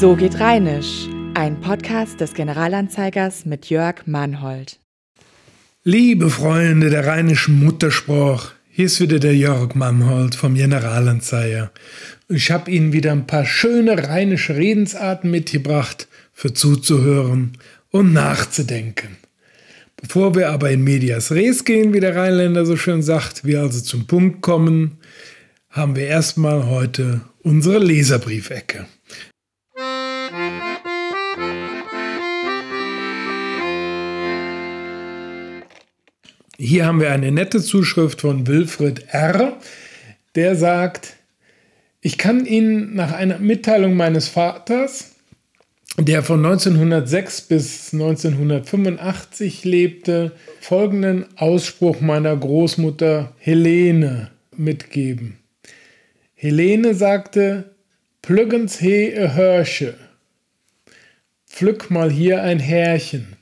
So geht Rheinisch, ein Podcast des Generalanzeigers mit Jörg Mannhold. Liebe Freunde der rheinischen Muttersprache, hier ist wieder der Jörg Mannhold vom Generalanzeiger. Ich habe Ihnen wieder ein paar schöne rheinische Redensarten mitgebracht, für zuzuhören und nachzudenken. Bevor wir aber in Medias Res gehen, wie der Rheinländer so schön sagt, wir also zum Punkt kommen, haben wir erstmal heute unsere Leserbriefecke. Hier haben wir eine nette Zuschrift von Wilfried R., der sagt, ich kann Ihnen nach einer Mitteilung meines Vaters, der von 1906 bis 1985 lebte, folgenden Ausspruch meiner Großmutter Helene mitgeben. Helene sagte, Plüggens he Hörsche, pflück mal hier ein Härchen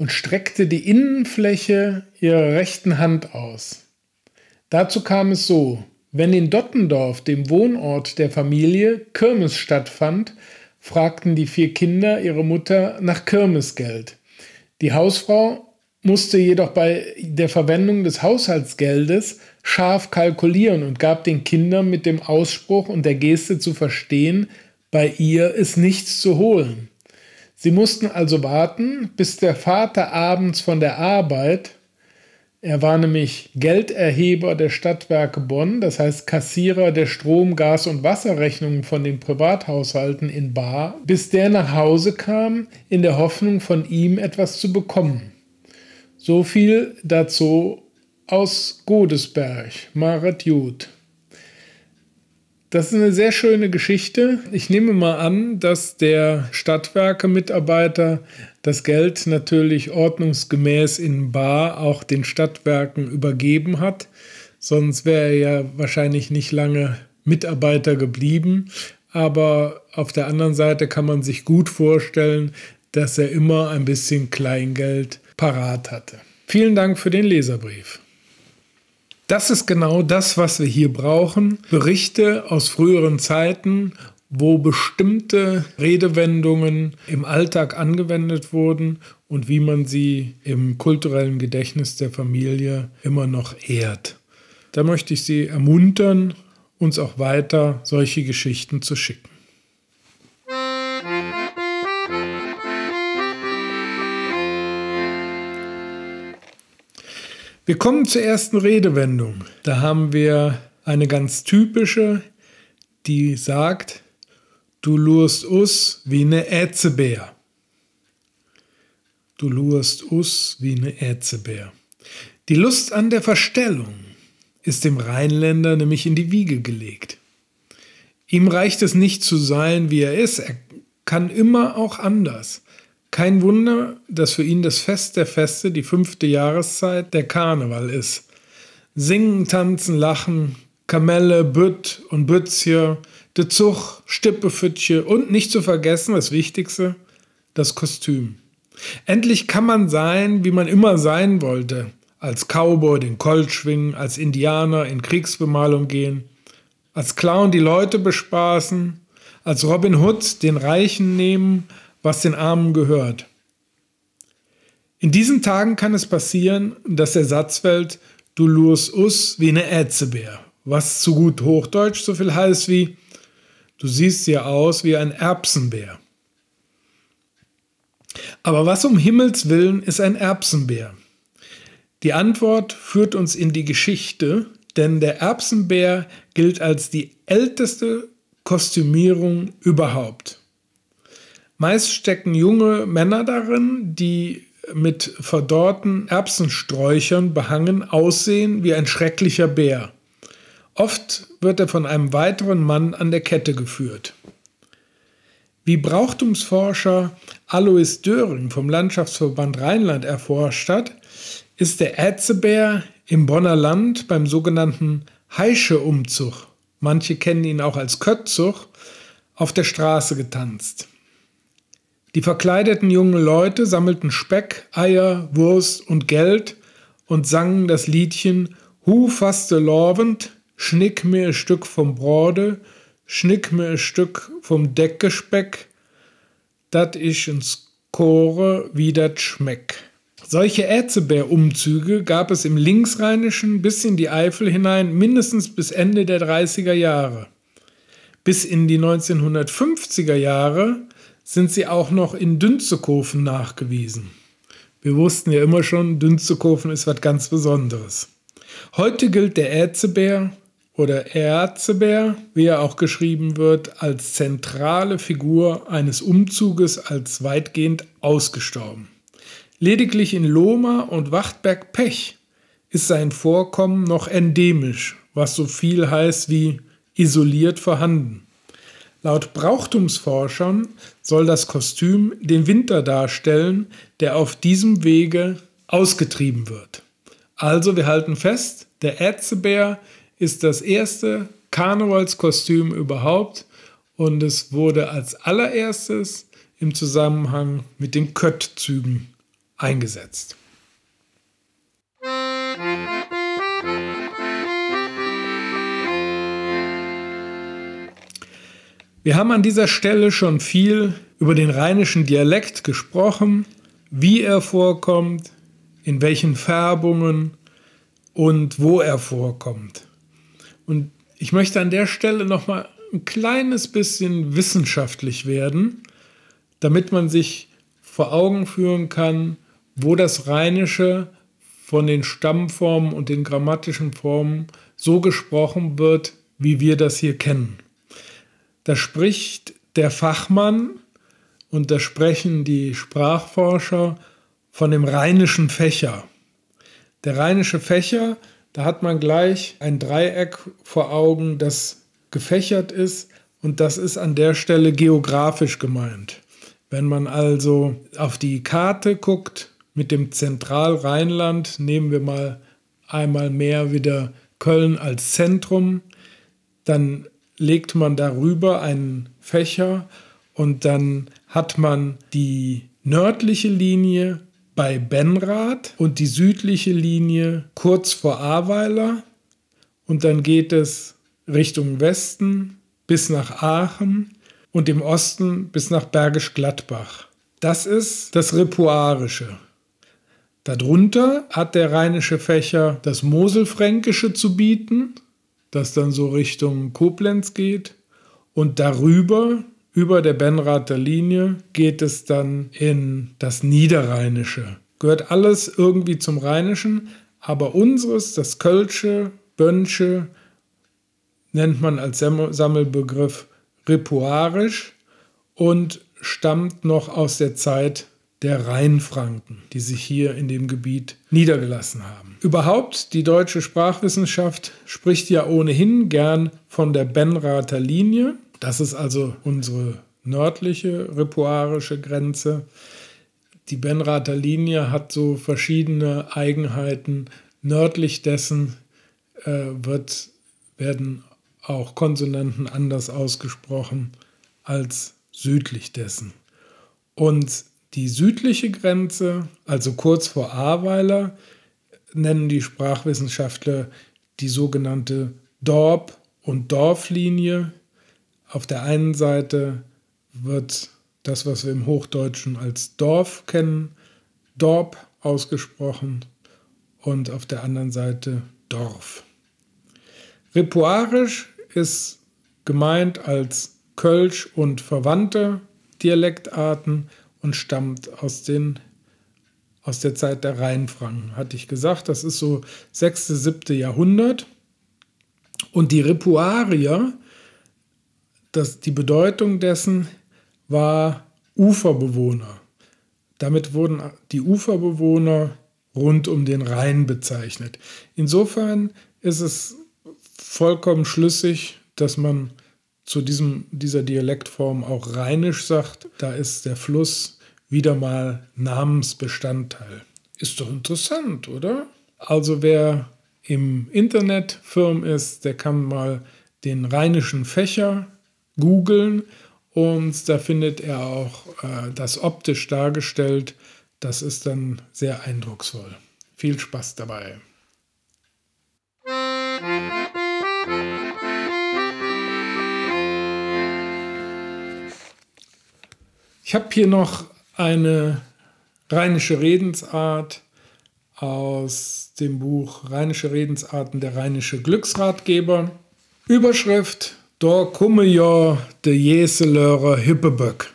und streckte die Innenfläche ihrer rechten Hand aus. Dazu kam es so, wenn in Dottendorf, dem Wohnort der Familie, Kirmes stattfand, fragten die vier Kinder ihre Mutter nach Kirmesgeld. Die Hausfrau musste jedoch bei der Verwendung des Haushaltsgeldes scharf kalkulieren und gab den Kindern mit dem Ausspruch und der Geste zu verstehen, bei ihr ist nichts zu holen. Sie mussten also warten, bis der Vater abends von der Arbeit, er war nämlich Gelderheber der Stadtwerke Bonn, das heißt Kassierer der Strom-, Gas- und Wasserrechnungen von den Privathaushalten in Bar, bis der nach Hause kam, in der Hoffnung, von ihm etwas zu bekommen. So viel dazu aus Godesberg, Maret Jud. Das ist eine sehr schöne Geschichte. Ich nehme mal an, dass der Stadtwerke-Mitarbeiter das Geld natürlich ordnungsgemäß in Bar auch den Stadtwerken übergeben hat. Sonst wäre er ja wahrscheinlich nicht lange Mitarbeiter geblieben. Aber auf der anderen Seite kann man sich gut vorstellen, dass er immer ein bisschen Kleingeld parat hatte. Vielen Dank für den Leserbrief. Das ist genau das, was wir hier brauchen. Berichte aus früheren Zeiten, wo bestimmte Redewendungen im Alltag angewendet wurden und wie man sie im kulturellen Gedächtnis der Familie immer noch ehrt. Da möchte ich Sie ermuntern, uns auch weiter solche Geschichten zu schicken. Wir kommen zur ersten Redewendung. Da haben wir eine ganz typische, die sagt, du lurst us wie ne Ätzebär. Du lurst us wie ne Ätzebär. Die Lust an der Verstellung ist dem Rheinländer nämlich in die Wiege gelegt. Ihm reicht es nicht zu sein, wie er ist, er kann immer auch anders. Kein Wunder, dass für ihn das Fest der Feste, die fünfte Jahreszeit, der Karneval ist. Singen, tanzen, lachen, Kamelle, Bütt und Bützje, de Zug, Stippefütche und nicht zu vergessen, das Wichtigste, das Kostüm. Endlich kann man sein, wie man immer sein wollte. Als Cowboy den Colt schwingen, als Indianer in Kriegsbemalung gehen, als Clown die Leute bespaßen, als Robin Hood den Reichen nehmen, was den Armen gehört. In diesen Tagen kann es passieren, dass der Satz fällt, du lurst us wie eine Ätzebär, was zu gut Hochdeutsch so viel heißt wie, du siehst ja aus wie ein Erbsenbär. Aber was um Himmels willen ist ein Erbsenbär? Die Antwort führt uns in die Geschichte, denn der Erbsenbär gilt als die älteste Kostümierung überhaupt. Meist stecken junge Männer darin, die mit verdorrten Erbsensträuchern behangen aussehen wie ein schrecklicher Bär. Oft wird er von einem weiteren Mann an der Kette geführt. Wie Brauchtumsforscher Alois Döring vom Landschaftsverband Rheinland erforscht hat, ist der Ätzebär im Bonner Land beim sogenannten Heische-Umzug, manche kennen ihn auch als Köttzug, auf der Straße getanzt. Die verkleideten jungen Leute sammelten Speck, Eier, Wurst und Geld und sangen das Liedchen Hu faste lovend, schnick mir ein Stück vom Brode, schnick mir ein Stück vom Deckgespeck, dat ich ins Chore wie dat schmeck. Solche Ärzebär-Umzüge gab es im Linksrheinischen bis in die Eifel hinein mindestens bis Ende der 30er Jahre. Bis in die 1950er Jahre sind sie auch noch in Dünzekofen nachgewiesen. Wir wussten ja immer schon, Dünzekofen ist was ganz Besonderes. Heute gilt der Ärzebär oder Erzebär, wie er auch geschrieben wird, als zentrale Figur eines Umzuges als weitgehend ausgestorben. Lediglich in Lohmer und Wachtberg-Pech ist sein Vorkommen noch endemisch, was so viel heißt wie isoliert vorhanden. Laut Brauchtumsforschern soll das Kostüm den Winter darstellen, der auf diesem Wege ausgetrieben wird. Also wir halten fest, der Ätzebär ist das erste Karnevalskostüm überhaupt und es wurde als allererstes im Zusammenhang mit den Köttzügen eingesetzt. Wir haben an dieser Stelle schon viel über den rheinischen Dialekt gesprochen, wie er vorkommt, in welchen Färbungen und wo er vorkommt. Und ich möchte an der Stelle noch mal ein kleines bisschen wissenschaftlich werden, damit man sich vor Augen führen kann, wo das Rheinische von den Stammformen und den grammatischen Formen so gesprochen wird, wie wir das hier kennen. Da spricht der Fachmann und da sprechen die Sprachforscher von dem rheinischen Fächer. Der rheinische Fächer, da hat man gleich ein Dreieck vor Augen, das gefächert ist und das ist an der Stelle geografisch gemeint. Wenn man also auf die Karte guckt mit dem Zentralrheinland, nehmen wir mal einmal mehr wieder Köln als Zentrum, dann legt man darüber einen Fächer und dann hat man die nördliche Linie bei Benrath und die südliche Linie kurz vor Ahrweiler und dann geht es Richtung Westen bis nach Aachen und im Osten bis nach Bergisch Gladbach. Das ist das Ripuarische. Darunter hat der rheinische Fächer das Moselfränkische zu bieten das dann so Richtung Koblenz geht. Und darüber, über der Benrather Linie, geht es dann in das Niederrheinische. Gehört alles irgendwie zum Rheinischen, aber unseres, das Kölsche, Bönsche, nennt man als Sammelbegriff Ripuarisch und stammt noch aus der Zeit der Rheinfranken, die sich hier in dem Gebiet niedergelassen haben. Überhaupt, die deutsche Sprachwissenschaft spricht ja ohnehin gern von der Benrather Linie. Das ist also unsere nördliche ripuarische Grenze. Die Benrather Linie hat so verschiedene Eigenheiten. Nördlich dessen äh, wird, werden auch Konsonanten anders ausgesprochen als südlich dessen. Und die südliche Grenze, also kurz vor Ahrweiler, nennen die Sprachwissenschaftler die sogenannte Dorp- und Dorflinie. Auf der einen Seite wird das, was wir im Hochdeutschen als Dorf kennen, Dorp ausgesprochen und auf der anderen Seite Dorf. Ripuarisch ist gemeint als Kölsch und verwandte Dialektarten und stammt aus, den, aus der Zeit der Rheinfranken, hatte ich gesagt. Das ist so 6., 7. Jahrhundert. Und die Ripuarier, das, die Bedeutung dessen war Uferbewohner. Damit wurden die Uferbewohner rund um den Rhein bezeichnet. Insofern ist es vollkommen schlüssig, dass man zu diesem, dieser Dialektform auch rheinisch sagt, da ist der Fluss wieder mal Namensbestandteil. Ist doch interessant, oder? Also wer im Internet firm ist, der kann mal den rheinischen Fächer googeln und da findet er auch äh, das optisch dargestellt. Das ist dann sehr eindrucksvoll. Viel Spaß dabei. Ich habe hier noch eine rheinische Redensart aus dem Buch Rheinische Redensarten der rheinische Glücksratgeber. Überschrift Dor komme ja de Jeselörer Hippeböck.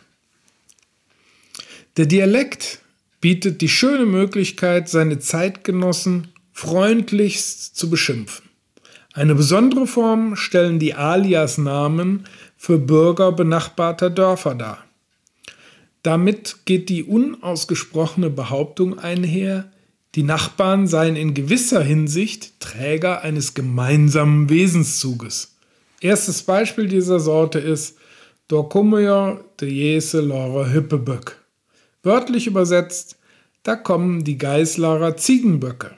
Der Dialekt bietet die schöne Möglichkeit, seine Zeitgenossen freundlichst zu beschimpfen. Eine besondere Form stellen die Alias-Namen für Bürger benachbarter Dörfer dar. Damit geht die unausgesprochene Behauptung einher, die Nachbarn seien in gewisser Hinsicht Träger eines gemeinsamen Wesenszuges. Erstes Beispiel dieser Sorte ist ja de Jese Lore Hippeböck. Wörtlich übersetzt, da kommen die Geislarer Ziegenböcke.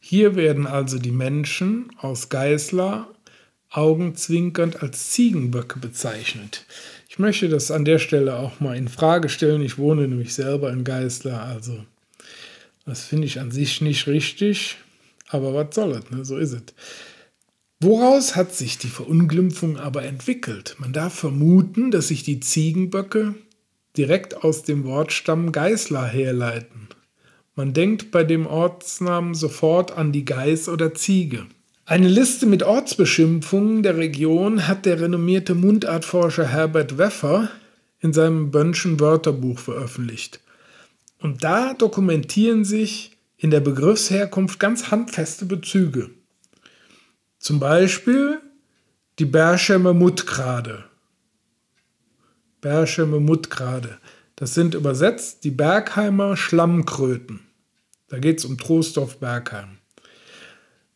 Hier werden also die Menschen aus Geislar augenzwinkernd als Ziegenböcke bezeichnet. Ich möchte das an der Stelle auch mal in Frage stellen. Ich wohne nämlich selber in Geislar, also das finde ich an sich nicht richtig, aber was soll es, ne? so ist es. Woraus hat sich die Verunglimpfung aber entwickelt? Man darf vermuten, dass sich die Ziegenböcke direkt aus dem Wortstamm Geislar herleiten. Man denkt bei dem Ortsnamen sofort an die Geiß oder Ziege. Eine Liste mit Ortsbeschimpfungen der Region hat der renommierte Mundartforscher Herbert Weffer in seinem Bönnschen Wörterbuch veröffentlicht. Und da dokumentieren sich in der Begriffsherkunft ganz handfeste Bezüge. Zum Beispiel die Berschemer Muttgrade. Berschemer Muttgrade. Das sind übersetzt die Bergheimer Schlammkröten. Da geht es um Trostorf-Bergheim.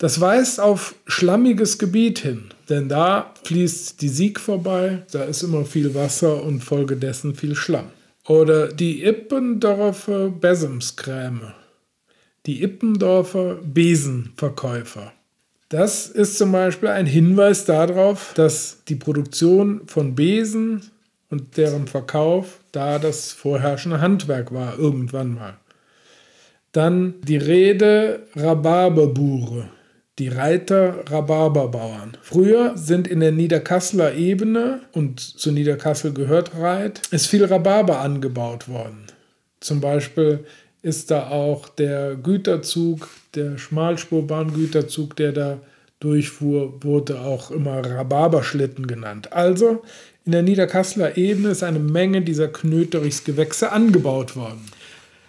Das weist auf schlammiges Gebiet hin, denn da fließt die Sieg vorbei, da ist immer viel Wasser und folgedessen viel Schlamm. Oder die Ippendorfer Besemskräme, die Ippendorfer Besenverkäufer. Das ist zum Beispiel ein Hinweis darauf, dass die Produktion von Besen und deren Verkauf da das vorherrschende Handwerk war, irgendwann mal. Dann die Rede Rhabarberbure die Reiter Rhabarberbauern. Früher sind in der Niederkasseler Ebene, und zu Niederkassel gehört Reit, ist viel Rhabarber angebaut worden. Zum Beispiel ist da auch der Güterzug, der Schmalspurbahngüterzug, der da durchfuhr, wurde auch immer Rhabarberschlitten genannt. Also in der Niederkasseler Ebene ist eine Menge dieser Knöterichsgewächse angebaut worden.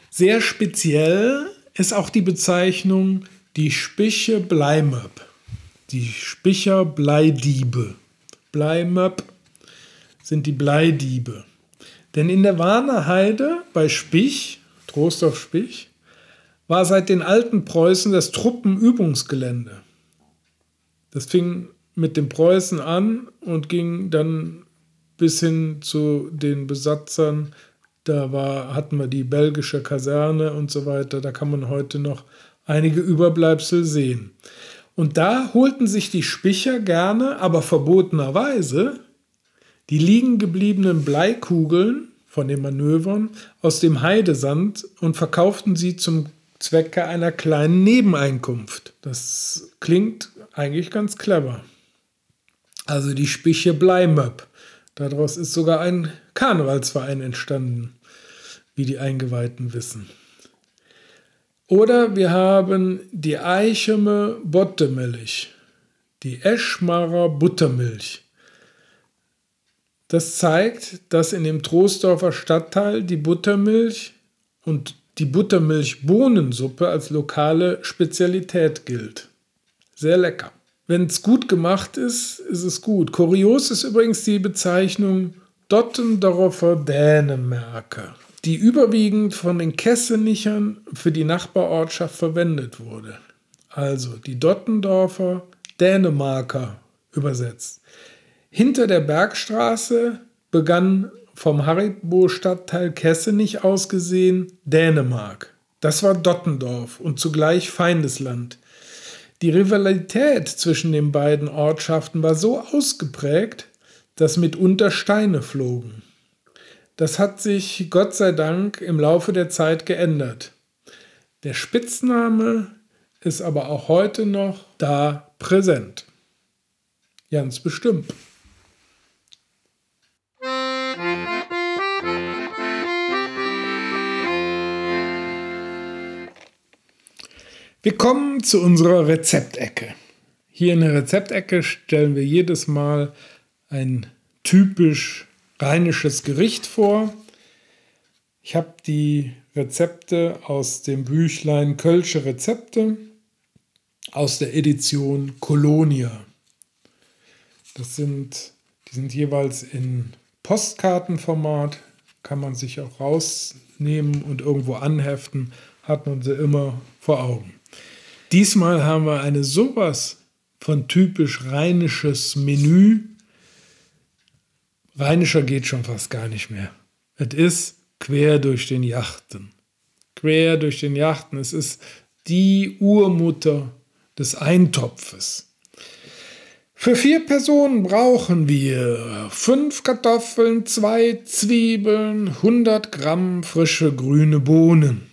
Sehr speziell ist auch die Bezeichnung die Spiche Bleimöp. Die Spicher Bleidiebe. Bleimöp sind die Bleidiebe. Denn in der Warner Heide bei Spich, Trostorf Spich, war seit den alten Preußen das Truppenübungsgelände. Das fing mit den Preußen an und ging dann bis hin zu den Besatzern. Da war, hatten wir die belgische Kaserne und so weiter. Da kann man heute noch einige Überbleibsel sehen. Und da holten sich die Spicher gerne, aber verbotenerweise, die liegen gebliebenen Bleikugeln von den Manövern aus dem Heidesand und verkauften sie zum Zwecke einer kleinen Nebeneinkunft. Das klingt eigentlich ganz clever. Also die Spiche Bleimöpp. Daraus ist sogar ein Karnevalsverein entstanden, wie die Eingeweihten wissen. Oder wir haben die Eicheme Bottemilch, die Eschmarer Buttermilch. Das zeigt, dass in dem Troisdorfer Stadtteil die Buttermilch und die Buttermilch-Bohnensuppe als lokale Spezialität gilt. Sehr lecker. Wenn es gut gemacht ist, ist es gut. Kurios ist übrigens die Bezeichnung Dottendorfer Dänemarker die überwiegend von den Kessenichern für die Nachbarortschaft verwendet wurde. Also die Dottendorfer Dänemarker übersetzt. Hinter der Bergstraße begann vom Haribo-Stadtteil Kessenich aus gesehen Dänemark. Das war Dottendorf und zugleich Feindesland. Die Rivalität zwischen den beiden Ortschaften war so ausgeprägt, dass mitunter Steine flogen. Das hat sich Gott sei Dank im Laufe der Zeit geändert. Der Spitzname ist aber auch heute noch da präsent. Ganz bestimmt. Wir kommen zu unserer Rezeptecke. Hier in der Rezeptecke stellen wir jedes Mal ein typisch rheinisches Gericht vor. Ich habe die Rezepte aus dem Büchlein Kölsche Rezepte aus der Edition Colonia. Das sind, die sind jeweils in Postkartenformat, kann man sich auch rausnehmen und irgendwo anheften, hat man sie immer vor Augen. Diesmal haben wir eine sowas von typisch rheinisches Menü. Rheinischer geht schon fast gar nicht mehr. Es ist quer durch den Yachten. Quer durch den Yachten. Es ist die Urmutter des Eintopfes. Für vier Personen brauchen wir fünf Kartoffeln, zwei Zwiebeln, 100 Gramm frische grüne Bohnen,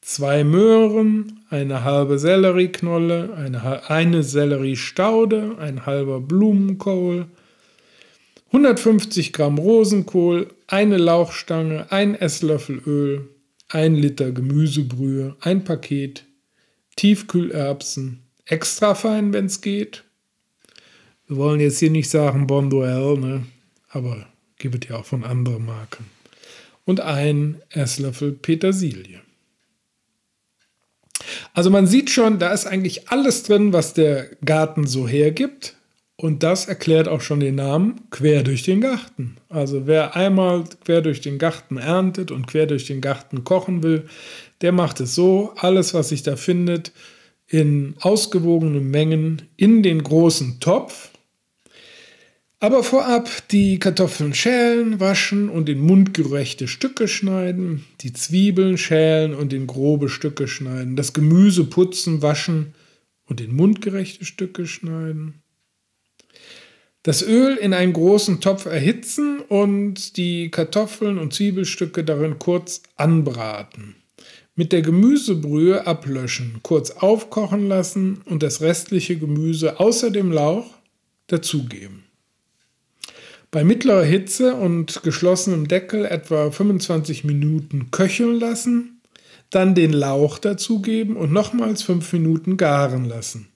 zwei Möhren, eine halbe Sellerieknolle, eine, eine Selleriestaude, ein halber Blumenkohl, 150 Gramm Rosenkohl, eine Lauchstange, ein Esslöffel Öl, ein Liter Gemüsebrühe, ein Paket Tiefkühlerbsen, extra fein, wenn es geht. Wir wollen jetzt hier nicht sagen Bonduelle, ne? aber gibt es ja auch von anderen Marken. Und ein Esslöffel Petersilie. Also man sieht schon, da ist eigentlich alles drin, was der Garten so hergibt. Und das erklärt auch schon den Namen quer durch den Garten. Also wer einmal quer durch den Garten erntet und quer durch den Garten kochen will, der macht es so, alles, was sich da findet, in ausgewogenen Mengen in den großen Topf. Aber vorab die Kartoffeln schälen, waschen und in mundgerechte Stücke schneiden, die Zwiebeln schälen und in grobe Stücke schneiden, das Gemüse putzen, waschen und in mundgerechte Stücke schneiden. Das Öl in einen großen Topf erhitzen und die Kartoffeln und Zwiebelstücke darin kurz anbraten. Mit der Gemüsebrühe ablöschen, kurz aufkochen lassen und das restliche Gemüse außer dem Lauch dazugeben. Bei mittlerer Hitze und geschlossenem Deckel etwa 25 Minuten köcheln lassen, dann den Lauch dazugeben und nochmals 5 Minuten garen lassen.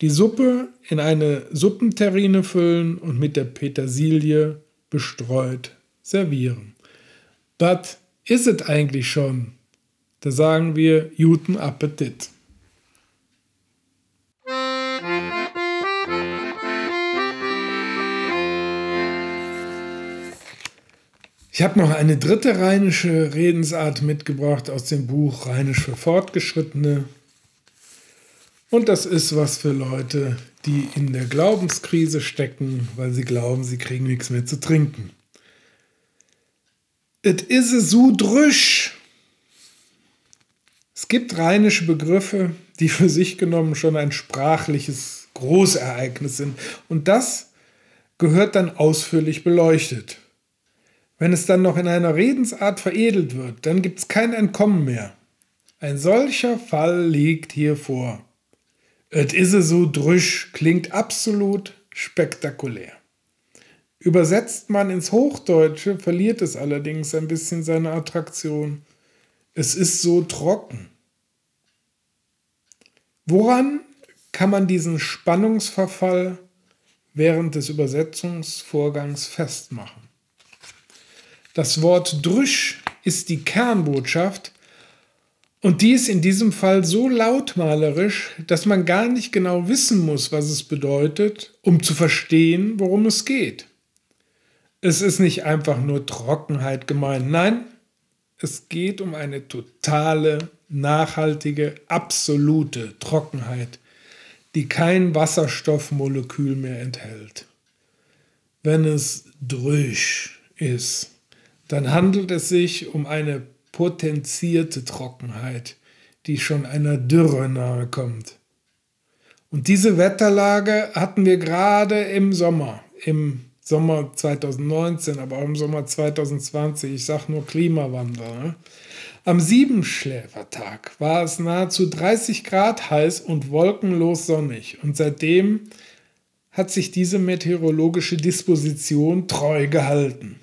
Die Suppe in eine Suppenterrine füllen und mit der Petersilie bestreut servieren. Das ist es eigentlich schon. Da sagen wir guten Appetit. Ich habe noch eine dritte rheinische Redensart mitgebracht aus dem Buch Rheinisch für Fortgeschrittene. Und das ist was für Leute, die in der Glaubenskrise stecken, weil sie glauben, sie kriegen nichts mehr zu trinken. Et ise so drüsch. Es gibt rheinische Begriffe, die für sich genommen schon ein sprachliches Großereignis sind. Und das gehört dann ausführlich beleuchtet. Wenn es dann noch in einer Redensart veredelt wird, dann gibt es kein Entkommen mehr. Ein solcher Fall liegt hier vor. Et ise so drüsch klingt absolut spektakulär. Übersetzt man ins Hochdeutsche, verliert es allerdings ein bisschen seine Attraktion. Es ist so trocken. Woran kann man diesen Spannungsverfall während des Übersetzungsvorgangs festmachen? Das Wort drüsch ist die Kernbotschaft und die ist in diesem Fall so lautmalerisch, dass man gar nicht genau wissen muss, was es bedeutet, um zu verstehen, worum es geht. Es ist nicht einfach nur Trockenheit gemeint, nein, es geht um eine totale, nachhaltige, absolute Trockenheit, die kein Wasserstoffmolekül mehr enthält. Wenn es drüsch ist, dann handelt es sich um eine potenzierte Trockenheit, die schon einer Dürre nahe kommt. Und diese Wetterlage hatten wir gerade im Sommer, im Sommer 2019, aber auch im Sommer 2020. Ich sage nur Klimawandel. Ne? Am Siebenschläfertag war es nahezu 30 Grad heiß und wolkenlos sonnig. Und seitdem hat sich diese meteorologische Disposition treu gehalten.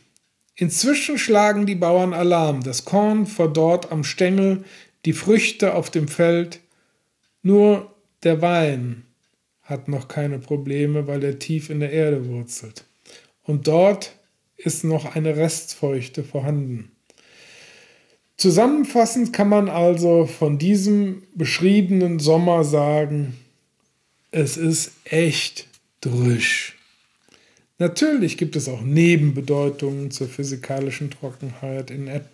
Inzwischen schlagen die Bauern Alarm. Das Korn verdorrt am Stängel, die Früchte auf dem Feld Nur der Wein hat noch keine Probleme, weil er tief in der Erde wurzelt. Und dort ist noch eine Restfeuchte vorhanden. Zusammenfassend kann man also von diesem beschriebenen Sommer sagen, es ist echt drüsch. Natürlich gibt es auch Nebenbedeutungen zur physikalischen Trockenheit, in et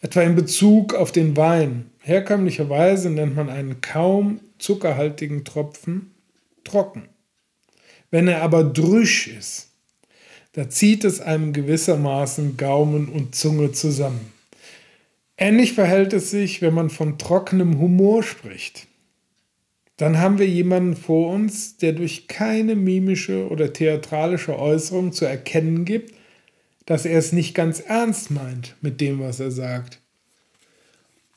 etwa in Bezug auf den Wein. Herkömmlicherweise nennt man einen kaum zuckerhaltigen Tropfen trocken. Wenn er aber drüsch ist, da zieht es einem gewissermaßen Gaumen und Zunge zusammen. Ähnlich verhält es sich, wenn man von trockenem Humor spricht. Dann haben wir jemanden vor uns, der durch keine mimische oder theatralische Äußerung zu erkennen gibt, dass er es nicht ganz ernst meint mit dem, was er sagt.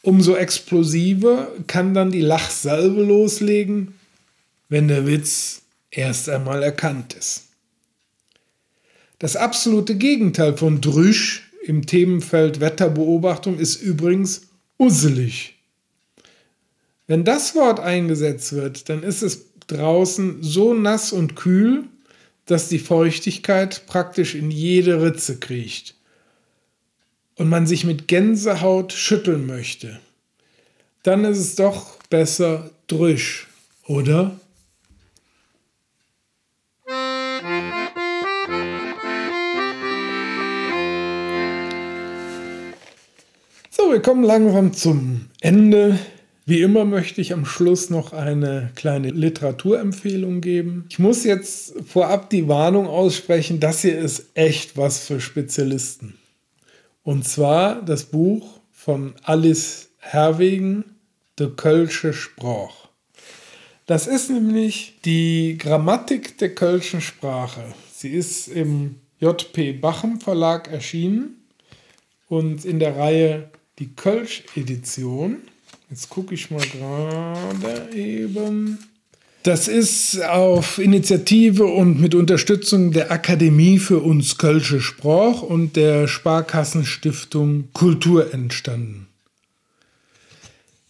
Umso explosiver kann dann die Lachsalve loslegen, wenn der Witz erst einmal erkannt ist. Das absolute Gegenteil von Drüsch im Themenfeld Wetterbeobachtung ist übrigens usselig. Wenn das Wort eingesetzt wird, dann ist es draußen so nass und kühl, dass die Feuchtigkeit praktisch in jede Ritze kriecht und man sich mit Gänsehaut schütteln möchte. Dann ist es doch besser drüsch, oder? So, wir kommen langsam zum Ende. Wie immer möchte ich am Schluss noch eine kleine Literaturempfehlung geben. Ich muss jetzt vorab die Warnung aussprechen, das hier ist echt was für Spezialisten. Und zwar das Buch von Alice Herwegen, De Kölsche Sprach. Das ist nämlich die Grammatik der Kölschen Sprache. Sie ist im J.P. Bachem Verlag erschienen und in der Reihe die Kölsch-Edition. Jetzt gucke ich mal gerade eben. Das ist auf Initiative und mit Unterstützung der Akademie für uns Kölsche Sprach und der Sparkassenstiftung Kultur entstanden.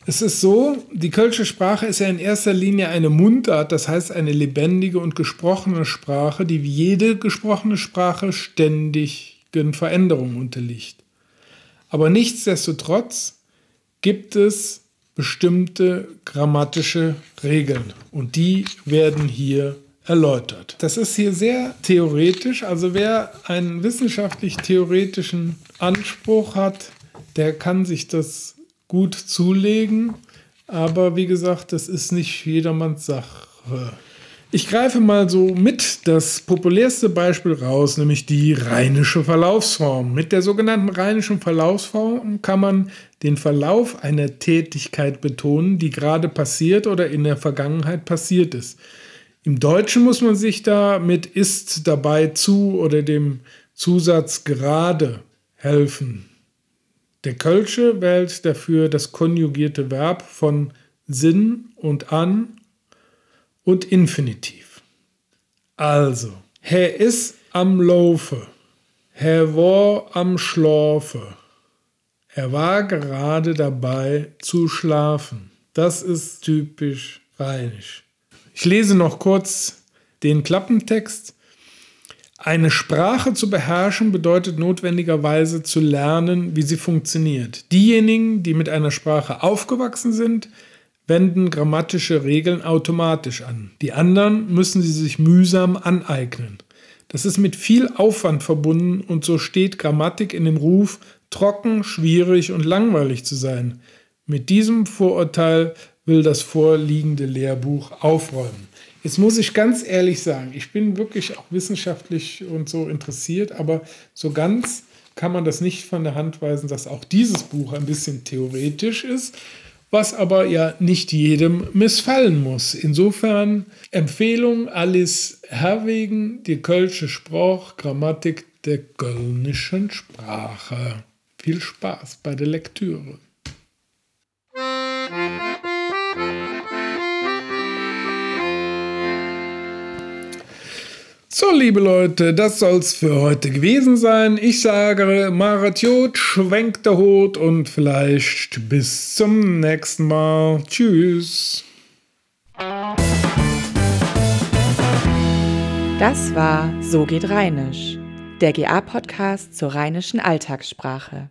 Es ist so, die Kölsche Sprache ist ja in erster Linie eine Mundart, das heißt eine lebendige und gesprochene Sprache, die wie jede gesprochene Sprache ständigen Veränderungen unterliegt. Aber nichtsdestotrotz gibt es bestimmte grammatische Regeln und die werden hier erläutert. Das ist hier sehr theoretisch, also wer einen wissenschaftlich-theoretischen Anspruch hat, der kann sich das gut zulegen, aber wie gesagt, das ist nicht jedermanns Sache. Ich greife mal so mit das populärste Beispiel raus, nämlich die rheinische Verlaufsform. Mit der sogenannten rheinischen Verlaufsform kann man den Verlauf einer Tätigkeit betonen, die gerade passiert oder in der Vergangenheit passiert ist. Im Deutschen muss man sich da mit ist dabei zu oder dem Zusatz gerade helfen. Der Kölsche wählt dafür das konjugierte Verb von Sinn und an und Infinitiv. Also, er ist am Laufe. Er war am Schlafe. Er war gerade dabei zu schlafen. Das ist typisch rheinisch. Ich lese noch kurz den Klappentext. Eine Sprache zu beherrschen bedeutet notwendigerweise zu lernen, wie sie funktioniert. Diejenigen, die mit einer Sprache aufgewachsen sind, wenden grammatische Regeln automatisch an. Die anderen müssen sie sich mühsam aneignen. Das ist mit viel Aufwand verbunden und so steht Grammatik in dem Ruf, trocken, schwierig und langweilig zu sein. Mit diesem Vorurteil will das vorliegende Lehrbuch aufräumen. Jetzt muss ich ganz ehrlich sagen, ich bin wirklich auch wissenschaftlich und so interessiert, aber so ganz kann man das nicht von der Hand weisen, dass auch dieses Buch ein bisschen theoretisch ist was aber ja nicht jedem missfallen muss. Insofern Empfehlung Alice Herwegen, die Kölsche Sprach, Grammatik der kölnischen Sprache. Viel Spaß bei der Lektüre. So, liebe Leute, das soll's für heute gewesen sein. Ich sage Maratjot, schwenkt der Hut und vielleicht bis zum nächsten Mal. Tschüss. Das war So geht Rheinisch, der GA-Podcast zur rheinischen Alltagssprache.